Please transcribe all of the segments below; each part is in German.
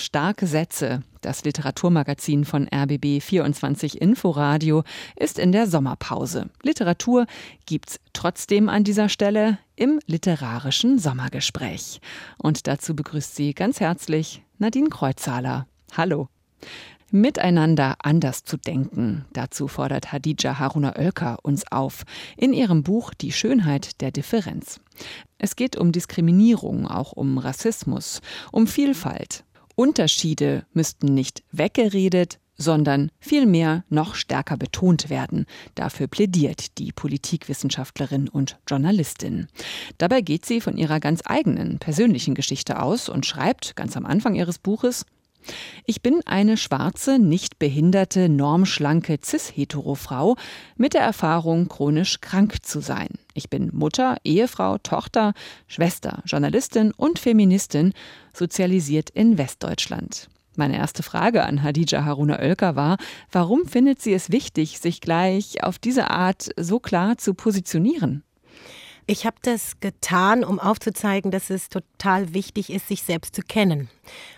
Starke Sätze, das Literaturmagazin von RBB 24 Inforadio, ist in der Sommerpause. Literatur gibt's trotzdem an dieser Stelle im literarischen Sommergespräch. Und dazu begrüßt sie ganz herzlich Nadine Kreuzhaler. Hallo. Miteinander anders zu denken. Dazu fordert Hadija Haruna Oelker uns auf in ihrem Buch Die Schönheit der Differenz. Es geht um Diskriminierung, auch um Rassismus, um Vielfalt. Unterschiede müssten nicht weggeredet, sondern vielmehr noch stärker betont werden. Dafür plädiert die Politikwissenschaftlerin und Journalistin. Dabei geht sie von ihrer ganz eigenen persönlichen Geschichte aus und schreibt ganz am Anfang ihres Buches ich bin eine schwarze, nicht behinderte, normschlanke cis-hetero-Frau mit der Erfahrung, chronisch krank zu sein. Ich bin Mutter, Ehefrau, Tochter, Schwester, Journalistin und Feministin, sozialisiert in Westdeutschland. Meine erste Frage an Hadija Haruna Oelker war, warum findet sie es wichtig, sich gleich auf diese Art so klar zu positionieren? Ich habe das getan, um aufzuzeigen, dass es total wichtig ist, sich selbst zu kennen.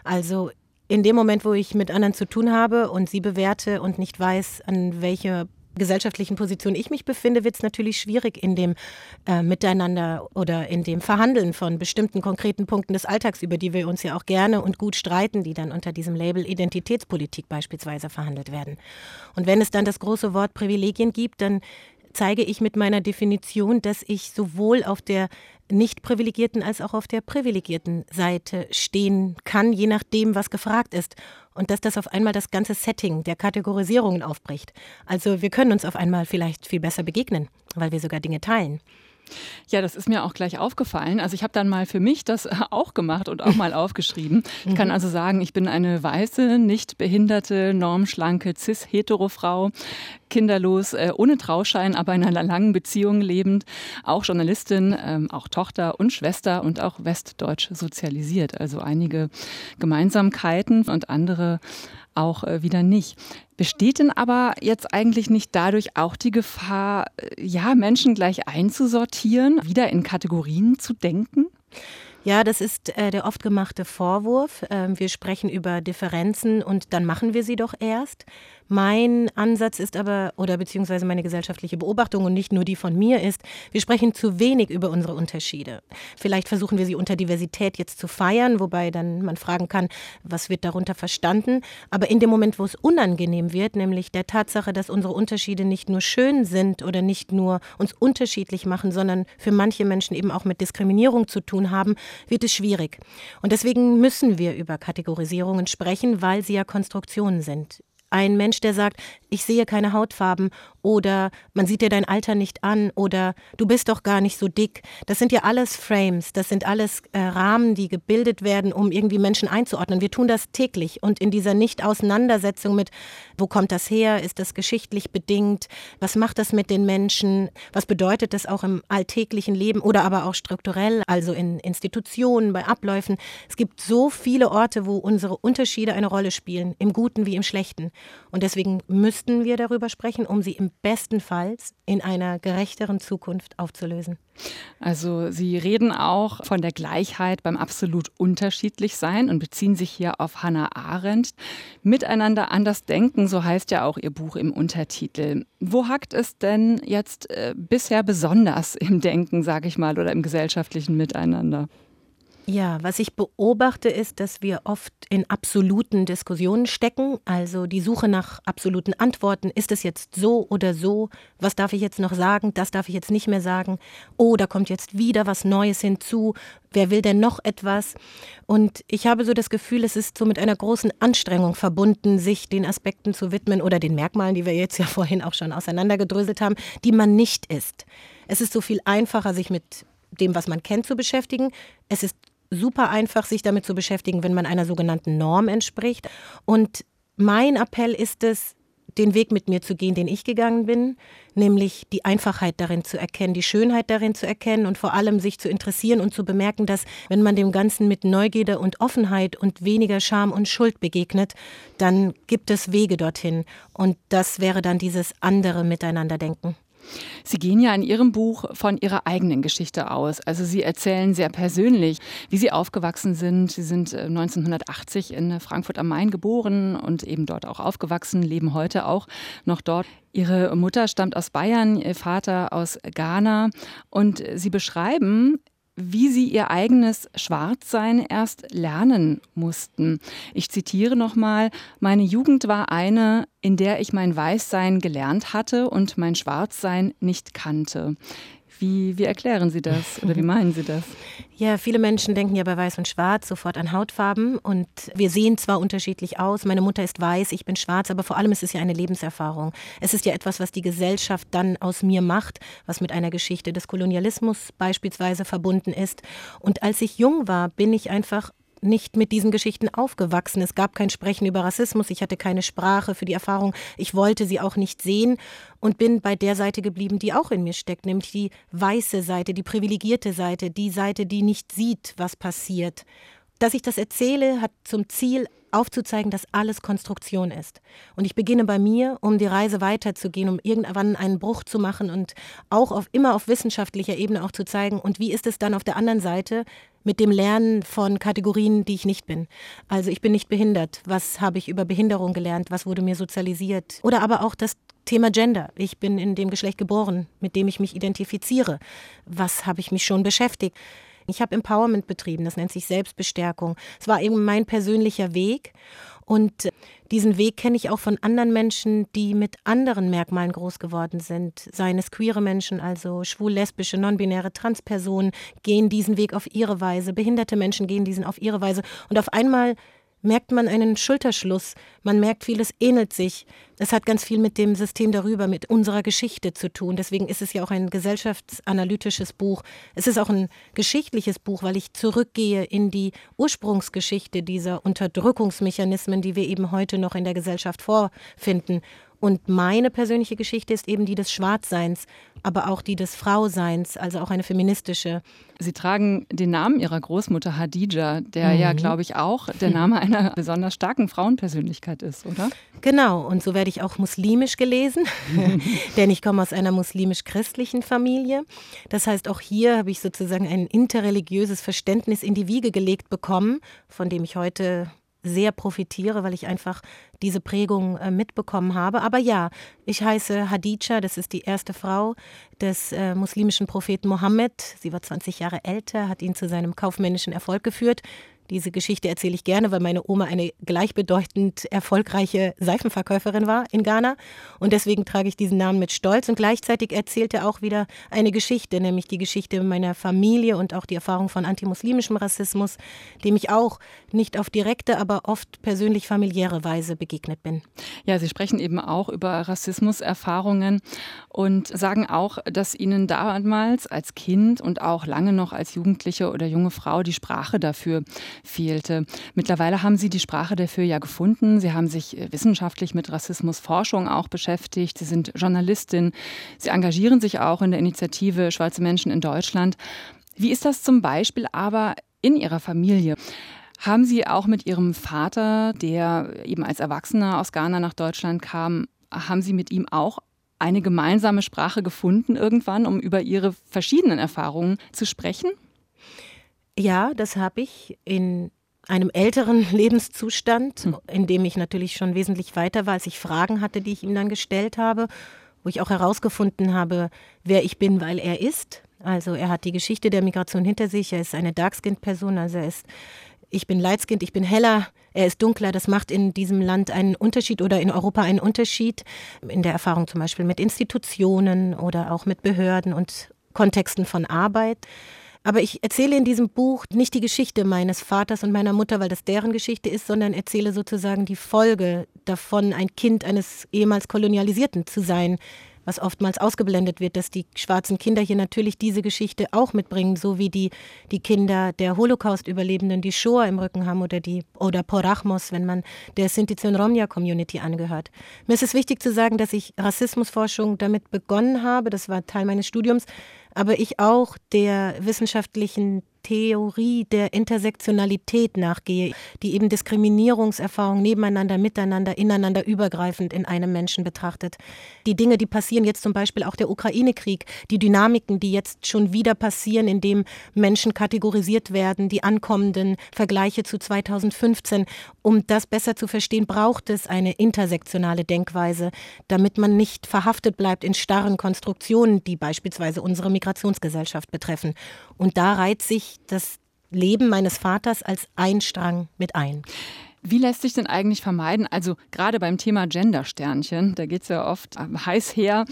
Also in dem Moment, wo ich mit anderen zu tun habe und sie bewerte und nicht weiß, an welcher gesellschaftlichen Position ich mich befinde, wird es natürlich schwierig in dem äh, Miteinander oder in dem Verhandeln von bestimmten konkreten Punkten des Alltags, über die wir uns ja auch gerne und gut streiten, die dann unter diesem Label Identitätspolitik beispielsweise verhandelt werden. Und wenn es dann das große Wort Privilegien gibt, dann zeige ich mit meiner Definition, dass ich sowohl auf der nicht privilegierten als auch auf der privilegierten Seite stehen kann, je nachdem, was gefragt ist. Und dass das auf einmal das ganze Setting der Kategorisierungen aufbricht. Also wir können uns auf einmal vielleicht viel besser begegnen, weil wir sogar Dinge teilen. Ja, das ist mir auch gleich aufgefallen. Also ich habe dann mal für mich das auch gemacht und auch mal aufgeschrieben. Ich kann mhm. also sagen, ich bin eine weiße, nicht behinderte, normschlanke, cis-hetero-Frau, kinderlos, äh, ohne Trauschein, aber in einer langen Beziehung lebend, auch Journalistin, ähm, auch Tochter und Schwester und auch westdeutsch sozialisiert. Also einige Gemeinsamkeiten und andere auch äh, wieder nicht. Besteht denn aber jetzt eigentlich nicht dadurch auch die Gefahr, äh, ja, Menschen gleich einzusortieren, wieder in Kategorien zu denken? Ja, das ist äh, der oft gemachte Vorwurf. Ähm, wir sprechen über Differenzen und dann machen wir sie doch erst. Mein Ansatz ist aber, oder beziehungsweise meine gesellschaftliche Beobachtung und nicht nur die von mir ist, wir sprechen zu wenig über unsere Unterschiede. Vielleicht versuchen wir sie unter Diversität jetzt zu feiern, wobei dann man fragen kann, was wird darunter verstanden. Aber in dem Moment, wo es unangenehm wird, nämlich der Tatsache, dass unsere Unterschiede nicht nur schön sind oder nicht nur uns unterschiedlich machen, sondern für manche Menschen eben auch mit Diskriminierung zu tun haben, wird es schwierig. Und deswegen müssen wir über Kategorisierungen sprechen, weil sie ja Konstruktionen sind. Ein Mensch, der sagt, ich sehe keine Hautfarben oder man sieht dir dein Alter nicht an oder du bist doch gar nicht so dick. Das sind ja alles Frames, das sind alles äh, Rahmen, die gebildet werden, um irgendwie Menschen einzuordnen. Wir tun das täglich und in dieser Nicht-Auseinandersetzung mit, wo kommt das her, ist das geschichtlich bedingt, was macht das mit den Menschen, was bedeutet das auch im alltäglichen Leben oder aber auch strukturell, also in Institutionen, bei Abläufen. Es gibt so viele Orte, wo unsere Unterschiede eine Rolle spielen, im Guten wie im Schlechten. Und deswegen müssten wir darüber sprechen, um sie im bestenfalls in einer gerechteren Zukunft aufzulösen. Also Sie reden auch von der Gleichheit beim absolut unterschiedlich sein und beziehen sich hier auf Hannah Arendt. Miteinander anders denken, so heißt ja auch Ihr Buch im Untertitel. Wo hackt es denn jetzt äh, bisher besonders im Denken, sage ich mal, oder im gesellschaftlichen Miteinander? Ja, was ich beobachte, ist, dass wir oft in absoluten Diskussionen stecken. Also die Suche nach absoluten Antworten. Ist es jetzt so oder so? Was darf ich jetzt noch sagen? Das darf ich jetzt nicht mehr sagen. Oh, da kommt jetzt wieder was Neues hinzu. Wer will denn noch etwas? Und ich habe so das Gefühl, es ist so mit einer großen Anstrengung verbunden, sich den Aspekten zu widmen oder den Merkmalen, die wir jetzt ja vorhin auch schon auseinandergedröselt haben, die man nicht ist. Es ist so viel einfacher, sich mit dem, was man kennt, zu beschäftigen. Es ist super einfach, sich damit zu beschäftigen, wenn man einer sogenannten Norm entspricht. Und mein Appell ist es, den Weg mit mir zu gehen, den ich gegangen bin, nämlich die Einfachheit darin zu erkennen, die Schönheit darin zu erkennen und vor allem sich zu interessieren und zu bemerken, dass wenn man dem Ganzen mit Neugierde und Offenheit und weniger Scham und Schuld begegnet, dann gibt es Wege dorthin. Und das wäre dann dieses andere Miteinanderdenken. Sie gehen ja in Ihrem Buch von Ihrer eigenen Geschichte aus. Also Sie erzählen sehr persönlich, wie Sie aufgewachsen sind. Sie sind 1980 äh, in Frankfurt am Main geboren und eben dort auch aufgewachsen, leben heute auch noch dort. Ihre Mutter stammt aus Bayern, Ihr Vater aus Ghana. Und Sie beschreiben wie sie ihr eigenes Schwarzsein erst lernen mussten. Ich zitiere nochmal, meine Jugend war eine, in der ich mein Weißsein gelernt hatte und mein Schwarzsein nicht kannte. Wie, wie erklären Sie das oder wie meinen Sie das? Ja, viele Menschen denken ja bei Weiß und Schwarz sofort an Hautfarben und wir sehen zwar unterschiedlich aus, meine Mutter ist weiß, ich bin schwarz, aber vor allem ist es ja eine Lebenserfahrung. Es ist ja etwas, was die Gesellschaft dann aus mir macht, was mit einer Geschichte des Kolonialismus beispielsweise verbunden ist. Und als ich jung war, bin ich einfach nicht mit diesen Geschichten aufgewachsen. Es gab kein Sprechen über Rassismus. Ich hatte keine Sprache für die Erfahrung. Ich wollte sie auch nicht sehen und bin bei der Seite geblieben, die auch in mir steckt, nämlich die weiße Seite, die privilegierte Seite, die Seite, die nicht sieht, was passiert. Dass ich das erzähle, hat zum Ziel, aufzuzeigen, dass alles Konstruktion ist. Und ich beginne bei mir, um die Reise weiterzugehen, um irgendwann einen Bruch zu machen und auch auf, immer auf wissenschaftlicher Ebene auch zu zeigen, und wie ist es dann auf der anderen Seite mit dem Lernen von Kategorien, die ich nicht bin. Also ich bin nicht behindert. Was habe ich über Behinderung gelernt? Was wurde mir sozialisiert? Oder aber auch das Thema Gender. Ich bin in dem Geschlecht geboren, mit dem ich mich identifiziere. Was habe ich mich schon beschäftigt? Ich habe Empowerment betrieben, das nennt sich Selbstbestärkung. Es war eben mein persönlicher Weg. Und diesen Weg kenne ich auch von anderen Menschen, die mit anderen Merkmalen groß geworden sind. Seien es queere Menschen, also schwul, lesbische, non-binäre Transpersonen, gehen diesen Weg auf ihre Weise. Behinderte Menschen gehen diesen auf ihre Weise. Und auf einmal merkt man einen Schulterschluss. Man merkt, vieles ähnelt sich. Es hat ganz viel mit dem System darüber, mit unserer Geschichte zu tun. Deswegen ist es ja auch ein gesellschaftsanalytisches Buch. Es ist auch ein geschichtliches Buch, weil ich zurückgehe in die Ursprungsgeschichte dieser Unterdrückungsmechanismen, die wir eben heute noch in der Gesellschaft vorfinden. Und meine persönliche Geschichte ist eben die des Schwarzseins, aber auch die des Frauseins, also auch eine feministische. Sie tragen den Namen Ihrer Großmutter Hadija, der mhm. ja, glaube ich, auch der Name einer besonders starken Frauenpersönlichkeit ist, oder? Genau, und so werde ich auch muslimisch gelesen, denn ich komme aus einer muslimisch-christlichen Familie. Das heißt, auch hier habe ich sozusagen ein interreligiöses Verständnis in die Wiege gelegt bekommen, von dem ich heute sehr profitiere, weil ich einfach diese Prägung äh, mitbekommen habe. Aber ja, ich heiße Hadija, das ist die erste Frau des äh, muslimischen Propheten Mohammed. Sie war 20 Jahre älter, hat ihn zu seinem kaufmännischen Erfolg geführt. Diese Geschichte erzähle ich gerne, weil meine Oma eine gleichbedeutend erfolgreiche Seifenverkäuferin war in Ghana. Und deswegen trage ich diesen Namen mit Stolz. Und gleichzeitig erzählt er auch wieder eine Geschichte, nämlich die Geschichte meiner Familie und auch die Erfahrung von antimuslimischem Rassismus, dem ich auch nicht auf direkte, aber oft persönlich familiäre Weise begegnet bin. Ja, Sie sprechen eben auch über Rassismuserfahrungen und sagen auch, dass Ihnen damals als Kind und auch lange noch als Jugendliche oder junge Frau die Sprache dafür fehlte. Mittlerweile haben Sie die Sprache dafür ja gefunden. Sie haben sich äh, wissenschaftlich mit Rassismusforschung auch beschäftigt. Sie sind Journalistin. Sie engagieren sich auch in der Initiative Schwarze Menschen in Deutschland. Wie ist das zum Beispiel aber in Ihrer Familie? Haben Sie auch mit Ihrem Vater, der eben als Erwachsener aus Ghana nach Deutschland kam, haben Sie mit ihm auch eine gemeinsame Sprache gefunden irgendwann, um über Ihre verschiedenen Erfahrungen zu sprechen? Ja, das habe ich in einem älteren Lebenszustand, hm. in dem ich natürlich schon wesentlich weiter war, als ich Fragen hatte, die ich ihm dann gestellt habe, wo ich auch herausgefunden habe, wer ich bin, weil er ist. Also er hat die Geschichte der Migration hinter sich, er ist eine Darkskinned-Person, also er ist, ich bin Lightskinned, ich bin heller, er ist dunkler, das macht in diesem Land einen Unterschied oder in Europa einen Unterschied, in der Erfahrung zum Beispiel mit Institutionen oder auch mit Behörden und Kontexten von Arbeit. Aber ich erzähle in diesem Buch nicht die Geschichte meines Vaters und meiner Mutter, weil das deren Geschichte ist, sondern erzähle sozusagen die Folge davon, ein Kind eines ehemals Kolonialisierten zu sein, was oftmals ausgeblendet wird, dass die schwarzen Kinder hier natürlich diese Geschichte auch mitbringen, so wie die, die Kinder der Holocaust-Überlebenden die Shoah im Rücken haben oder die oder Porachmos, wenn man der Sinti und Romja-Community angehört. Mir ist es wichtig zu sagen, dass ich Rassismusforschung damit begonnen habe, das war Teil meines Studiums, aber ich auch der wissenschaftlichen Theorie der Intersektionalität nachgehe, die eben Diskriminierungserfahrungen nebeneinander, miteinander, ineinander übergreifend in einem Menschen betrachtet. Die Dinge, die passieren, jetzt zum Beispiel auch der Ukraine-Krieg, die Dynamiken, die jetzt schon wieder passieren, indem Menschen kategorisiert werden, die ankommenden Vergleiche zu 2015. Um das besser zu verstehen, braucht es eine intersektionale Denkweise, damit man nicht verhaftet bleibt in starren Konstruktionen, die beispielsweise unsere Migrationsgesellschaft betreffen. Und da reiht sich das Leben meines Vaters als ein Strang mit ein. Wie lässt sich denn eigentlich vermeiden? Also gerade beim Thema Gendersternchen, da geht es ja oft heiß her.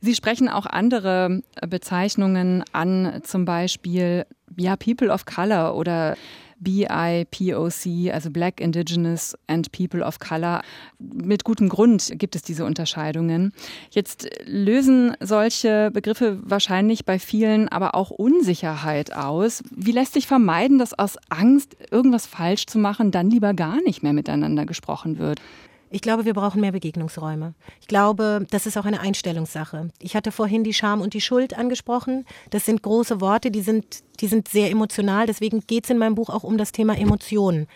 Sie sprechen auch andere Bezeichnungen an, zum Beispiel ja, People of Color oder BIPOC, also Black, Indigenous and People of Color. Mit gutem Grund gibt es diese Unterscheidungen. Jetzt lösen solche Begriffe wahrscheinlich bei vielen aber auch Unsicherheit aus. Wie lässt sich vermeiden, dass aus Angst, irgendwas falsch zu machen, dann lieber gar nicht mehr miteinander gesprochen wird? Ich glaube, wir brauchen mehr Begegnungsräume. Ich glaube, das ist auch eine Einstellungssache. Ich hatte vorhin die Scham und die Schuld angesprochen. Das sind große Worte, die sind, die sind sehr emotional. Deswegen geht es in meinem Buch auch um das Thema Emotionen.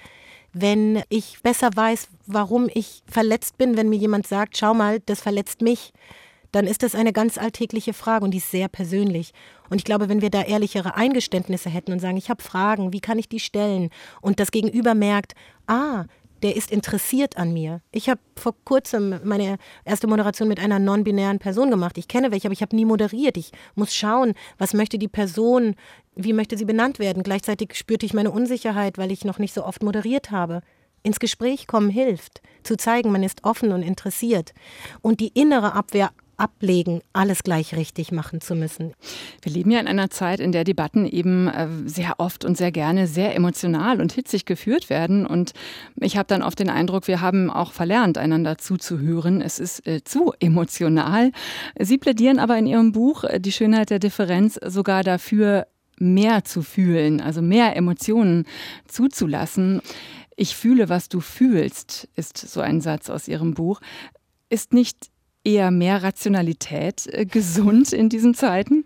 Wenn ich besser weiß, warum ich verletzt bin, wenn mir jemand sagt, schau mal, das verletzt mich, dann ist das eine ganz alltägliche Frage und die ist sehr persönlich. Und ich glaube, wenn wir da ehrlichere Eingeständnisse hätten und sagen, ich habe Fragen, wie kann ich die stellen? Und das Gegenüber merkt, ah, der ist interessiert an mir. Ich habe vor kurzem meine erste Moderation mit einer non-binären Person gemacht. Ich kenne welche, aber ich habe nie moderiert. Ich muss schauen, was möchte die Person, wie möchte sie benannt werden. Gleichzeitig spürte ich meine Unsicherheit, weil ich noch nicht so oft moderiert habe. Ins Gespräch kommen hilft, zu zeigen, man ist offen und interessiert. Und die innere Abwehr ablegen, alles gleich richtig machen zu müssen. Wir leben ja in einer Zeit, in der Debatten eben äh, sehr oft und sehr gerne sehr emotional und hitzig geführt werden. Und ich habe dann oft den Eindruck, wir haben auch verlernt, einander zuzuhören. Es ist äh, zu emotional. Sie plädieren aber in Ihrem Buch äh, Die Schönheit der Differenz sogar dafür, mehr zu fühlen, also mehr Emotionen zuzulassen. Ich fühle, was du fühlst, ist so ein Satz aus Ihrem Buch. Ist nicht eher mehr Rationalität äh, gesund in diesen Zeiten?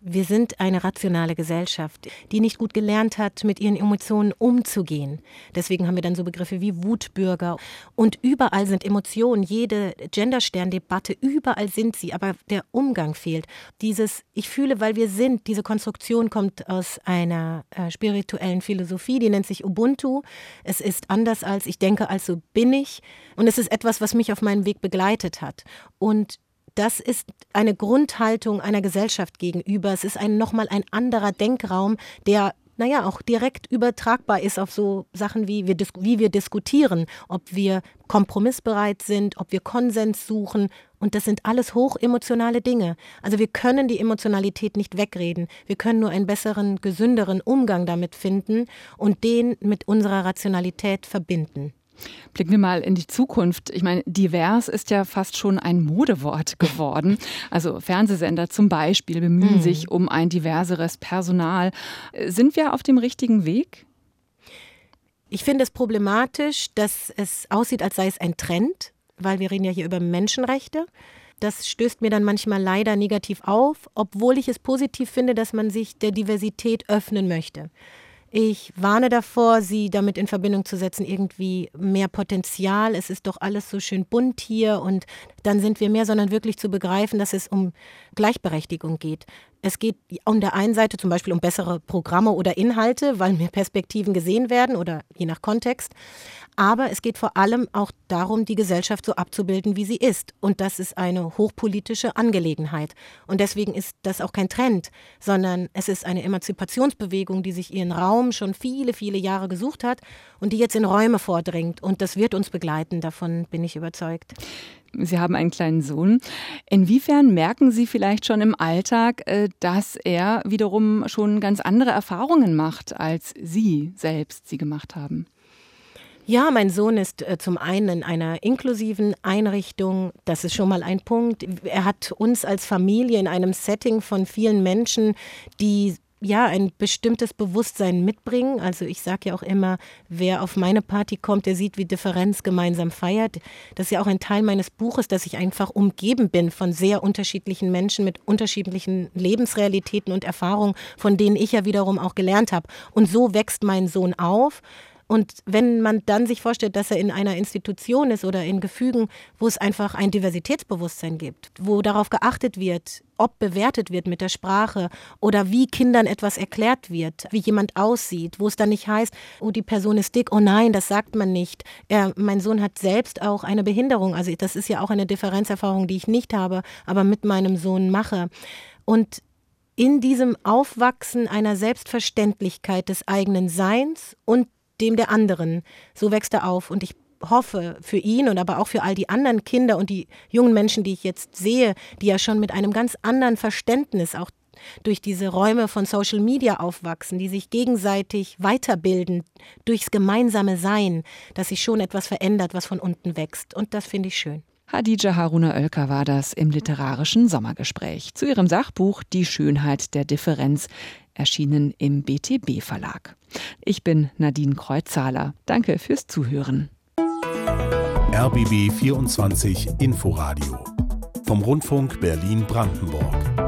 Wir sind eine rationale Gesellschaft, die nicht gut gelernt hat, mit ihren Emotionen umzugehen. Deswegen haben wir dann so Begriffe wie Wutbürger. Und überall sind Emotionen, jede Genderstern-Debatte, überall sind sie, aber der Umgang fehlt. Dieses Ich fühle, weil wir sind, diese Konstruktion kommt aus einer äh, spirituellen Philosophie, die nennt sich Ubuntu. Es ist anders als ich denke, also bin ich. Und es ist etwas, was mich auf meinem Weg begleitet hat. Und das ist eine Grundhaltung einer Gesellschaft gegenüber. Es ist ein nochmal ein anderer Denkraum, der naja, auch direkt übertragbar ist auf so Sachen wie wir, wie wir diskutieren, ob wir kompromissbereit sind, ob wir Konsens suchen. Und das sind alles hochemotionale Dinge. Also wir können die Emotionalität nicht wegreden. Wir können nur einen besseren, gesünderen Umgang damit finden und den mit unserer Rationalität verbinden. Blicken wir mal in die Zukunft. Ich meine, divers ist ja fast schon ein Modewort geworden. Also Fernsehsender zum Beispiel bemühen mhm. sich um ein diverseres Personal. Sind wir auf dem richtigen Weg? Ich finde es problematisch, dass es aussieht, als sei es ein Trend, weil wir reden ja hier über Menschenrechte. Das stößt mir dann manchmal leider negativ auf, obwohl ich es positiv finde, dass man sich der Diversität öffnen möchte. Ich warne davor, sie damit in Verbindung zu setzen, irgendwie mehr Potenzial. Es ist doch alles so schön bunt hier und dann sind wir mehr, sondern wirklich zu begreifen, dass es um Gleichberechtigung geht. Es geht an der einen Seite zum Beispiel um bessere Programme oder Inhalte, weil mehr Perspektiven gesehen werden oder je nach Kontext. Aber es geht vor allem auch darum, die Gesellschaft so abzubilden, wie sie ist. Und das ist eine hochpolitische Angelegenheit. Und deswegen ist das auch kein Trend, sondern es ist eine Emanzipationsbewegung, die sich ihren Raum schon viele, viele Jahre gesucht hat und die jetzt in Räume vordringt. Und das wird uns begleiten, davon bin ich überzeugt. Sie haben einen kleinen Sohn. Inwiefern merken Sie vielleicht schon im Alltag, äh, dass er wiederum schon ganz andere Erfahrungen macht, als Sie selbst sie gemacht haben? Ja, mein Sohn ist äh, zum einen in einer inklusiven Einrichtung. Das ist schon mal ein Punkt. Er hat uns als Familie in einem Setting von vielen Menschen, die ja ein bestimmtes Bewusstsein mitbringen. Also ich sage ja auch immer, wer auf meine Party kommt, der sieht, wie Differenz gemeinsam feiert. Das ist ja auch ein Teil meines Buches, dass ich einfach umgeben bin von sehr unterschiedlichen Menschen mit unterschiedlichen Lebensrealitäten und Erfahrungen, von denen ich ja wiederum auch gelernt habe. Und so wächst mein Sohn auf. Und wenn man dann sich vorstellt, dass er in einer Institution ist oder in Gefügen, wo es einfach ein Diversitätsbewusstsein gibt, wo darauf geachtet wird, ob bewertet wird mit der Sprache oder wie Kindern etwas erklärt wird, wie jemand aussieht, wo es dann nicht heißt, oh, die Person ist dick, oh nein, das sagt man nicht. Er, mein Sohn hat selbst auch eine Behinderung, also das ist ja auch eine Differenzerfahrung, die ich nicht habe, aber mit meinem Sohn mache. Und in diesem Aufwachsen einer Selbstverständlichkeit des eigenen Seins und dem der anderen. So wächst er auf und ich hoffe für ihn und aber auch für all die anderen Kinder und die jungen Menschen, die ich jetzt sehe, die ja schon mit einem ganz anderen Verständnis auch durch diese Räume von Social Media aufwachsen, die sich gegenseitig weiterbilden durchs gemeinsame Sein, dass sich schon etwas verändert, was von unten wächst. Und das finde ich schön. Hadija Haruna Oelker war das im literarischen Sommergespräch zu ihrem Sachbuch Die Schönheit der Differenz, erschienen im BTB Verlag. Ich bin Nadine Kreuzzahler. Danke fürs Zuhören. RBB 24 Inforadio vom Rundfunk Berlin-Brandenburg.